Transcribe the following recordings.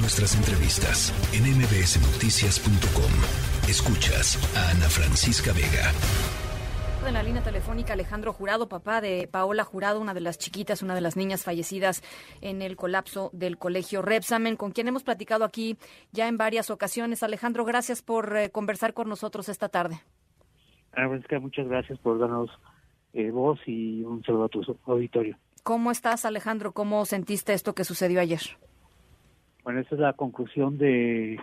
Nuestras entrevistas en mbsnoticias.com. Escuchas a Ana Francisca Vega. En la línea telefónica Alejandro Jurado, papá de Paola Jurado, una de las chiquitas, una de las niñas fallecidas en el colapso del colegio Repsamen, con quien hemos platicado aquí ya en varias ocasiones. Alejandro, gracias por eh, conversar con nosotros esta tarde. Ana Francisca, muchas gracias por darnos eh, voz y un saludo a tu auditorio. ¿Cómo estás, Alejandro? ¿Cómo sentiste esto que sucedió ayer? Bueno, esa es la conclusión de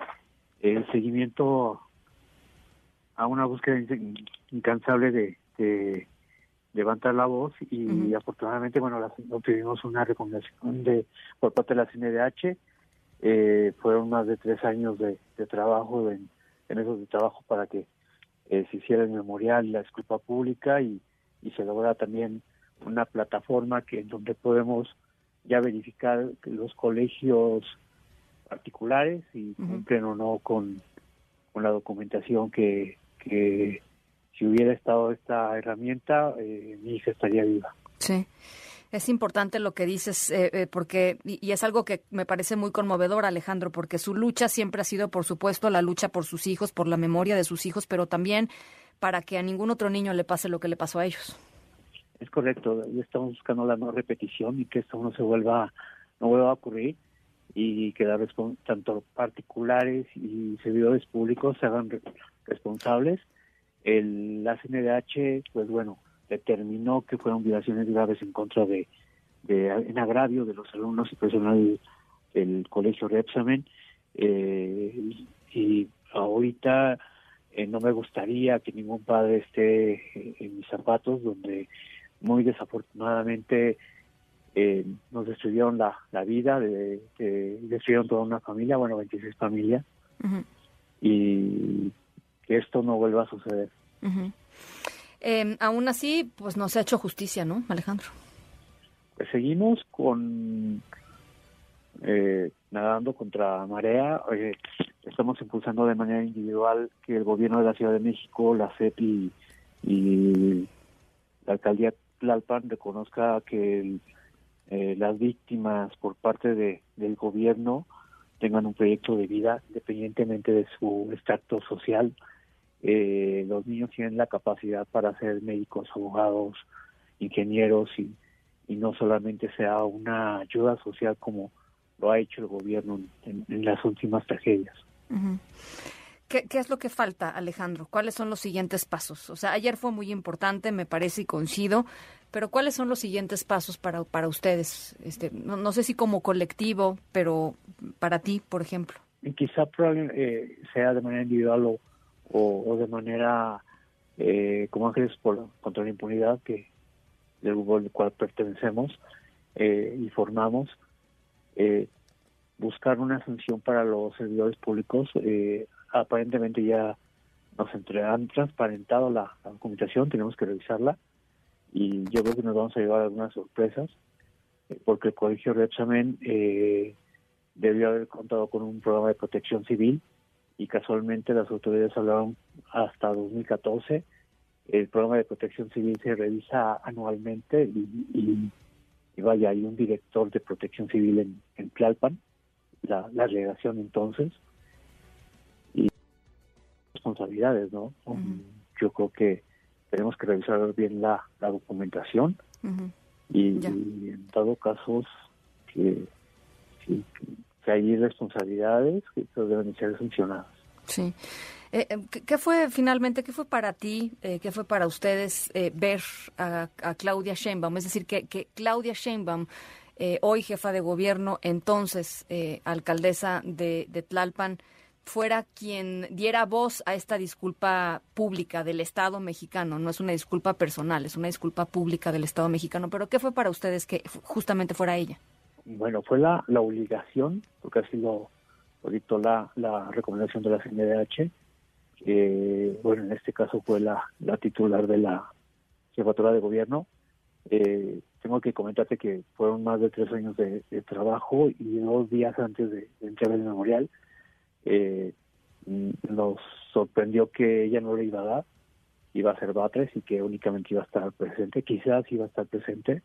el seguimiento a una búsqueda incansable de, levantar la voz y afortunadamente, bueno, obtuvimos una recomendación de por parte de la CNDH. Eh, fueron más de tres años de, trabajo en, esos de trabajo para que eh, se hiciera el memorial, la disculpa pública y, y se logra también una plataforma que en donde podemos ya verificar los colegios particulares y cumplen o no con, con la documentación que, que si hubiera estado esta herramienta, eh, mi hija estaría viva. Sí. Es importante lo que dices, eh, eh, porque, y, es algo que me parece muy conmovedor, Alejandro, porque su lucha siempre ha sido, por supuesto, la lucha por sus hijos, por la memoria de sus hijos, pero también para que a ningún otro niño le pase lo que le pasó a ellos. Es correcto, y estamos buscando la no repetición y que esto no se vuelva, no vuelva a ocurrir y que tanto particulares y servidores públicos se hagan responsables. El, la CNDH, pues bueno, determinó que fueron violaciones graves en contra de, en agravio de los alumnos y personal del colegio Repsamen eh, y ahorita eh, no me gustaría que ningún padre esté en mis zapatos donde muy desafortunadamente eh, nos destruyeron la, la vida, de, destruyeron toda una familia, bueno, 26 familias, y que esto no vuelva a suceder. Em, aún así, pues no se ha hecho justicia, ¿no, Alejandro? Pues seguimos con eh, nadando contra marea. estamos impulsando de manera individual que el gobierno de la Ciudad de México, la CEP y, y la alcaldía Tlalpan reconozca que eh, las víctimas por parte de, del gobierno tengan un proyecto de vida independientemente de su estatus social. Eh, los niños tienen la capacidad para ser médicos, abogados, ingenieros y, y no solamente sea una ayuda social como lo ha hecho el gobierno en, las últimas tragedias. ¿Qué, es lo que falta, Alejandro? ¿Cuáles son los siguientes pasos? O sea, ayer fue muy importante, me parece y coincido, pero ¿cuáles son los siguientes pasos para, para ustedes? Este, no, sé si como colectivo, pero para ti, por ejemplo. Y quizá eh, sea de manera individual o, o, de manera eh, como Ángeles por, contra la Impunidad, que del grupo al cual pertenecemos eh, y formamos, eh, buscar una sanción para los servidores públicos. Eh, aparentemente ya nos han transparentado la, documentación, tenemos que revisarla y yo creo que nos vamos a llevar algunas sorpresas eh, porque el Colegio de Examen eh, debió haber contado con un programa de protección civil y casualmente las autoridades hablaron hasta 2014. El programa de protección civil se revisa anualmente y, vaya, hay un director de protección civil en, en Tlalpan, la, la delegación entonces, responsabilidades, ¿no? Yo creo que tenemos que revisar bien la, documentación y, en todo caso que, que, hay responsabilidades que deben ser sancionadas. Sí. Eh, eh, ¿qué, fue finalmente, qué fue para ti, eh, qué fue para ustedes ver a, Claudia Sheinbaum? Es decir, que, que Claudia Sheinbaum, hoy jefa de gobierno, entonces alcaldesa de, de Tlalpan, fuera quien diera voz a esta disculpa pública del Estado mexicano. No es una disculpa personal, es una disculpa pública del Estado mexicano. Pero ¿qué fue para ustedes que justamente fuera ella? Bueno, fue la, la obligación, porque así lo, dictó la, la recomendación de la CNDH. bueno, en este caso fue la, la titular de la jefatura de gobierno. Eh, tengo que comentarte que fueron más de tres años de, trabajo y dos días antes de, de entregar el memorial eh, nos sorprendió que ella no le iba a dar, iba a ser Batres y que únicamente iba a estar presente, quizás iba a estar presente.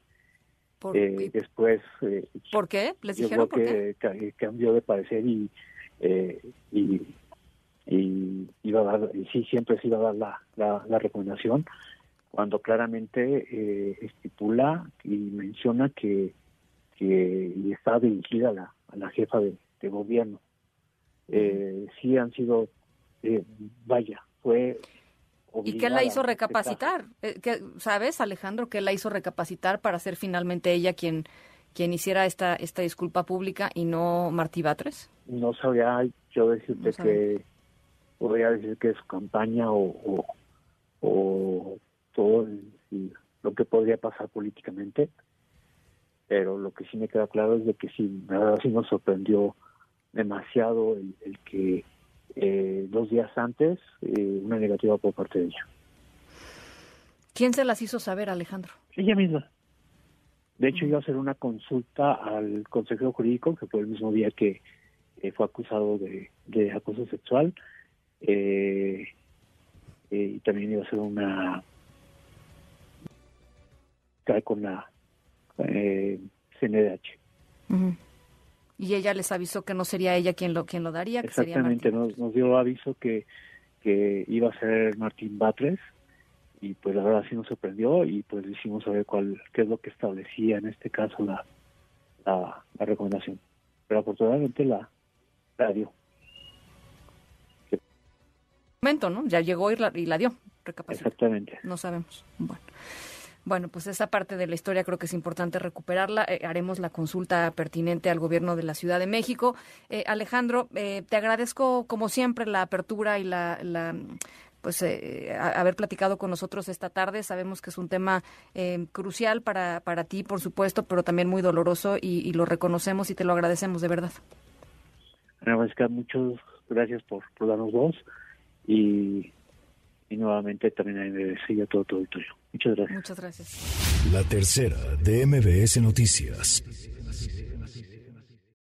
Eh, después... Eh, ¿Por qué? ¿Les dijeron por que, qué? cambió de parecer y, eh, y, y, iba a dar, y sí, siempre se iba a dar la, la, recomendación, cuando claramente estipula y menciona que, que está dirigida a la, a la jefa de, gobierno. Sí han sido, vaya, fue ¿Y qué la hizo recapacitar? Eh, ¿Qué, ¿Sabes, Alejandro, qué la hizo recapacitar para ser finalmente ella quien, quien hiciera esta, esta disculpa pública y no Martí Batres? No sabría yo decirte que podría decir que es campaña o, o, todo lo que podría pasar políticamente, pero lo que sí me queda claro es de que sí, verdad sí nos sorprendió demasiado el que eh, dos días antes eh, una negativa por parte de ella. ¿Quién se las hizo saber, Alejandro? Ella misma. De hecho, iba a hacer una consulta al consejero jurídico, que fue el mismo día que eh, fue acusado de, acoso sexual. y también iba a hacer una con la CNDH y ella les avisó que no sería ella quien lo quien lo daría. Que Exactamente, nos, nos, dio aviso que, que iba a ser Martín Batres y pues la verdad sí nos sorprendió y pues hicimos saber cuál qué es lo que establecía en este caso la, la, recomendación. Pero afortunadamente la, la dio. Momento, ¿no? Ya llegó y la, y la dio. Exactamente. No sabemos. Bueno. Bueno, pues esa parte de la historia creo que es importante recuperarla. Eh, haremos la consulta pertinente al gobierno de la Ciudad de México. Eh, Alejandro, eh, te agradezco como siempre la apertura y la, pues haber platicado con nosotros esta tarde. Sabemos que es un tema crucial para, para ti, por supuesto, pero también muy doloroso y, lo reconocemos y te lo agradecemos de verdad. Muchas gracias por, darnos voz y y nuevamente también a todo tu auditorio. Muchas gracias. Muchas gracias. La tercera de MBS Noticias.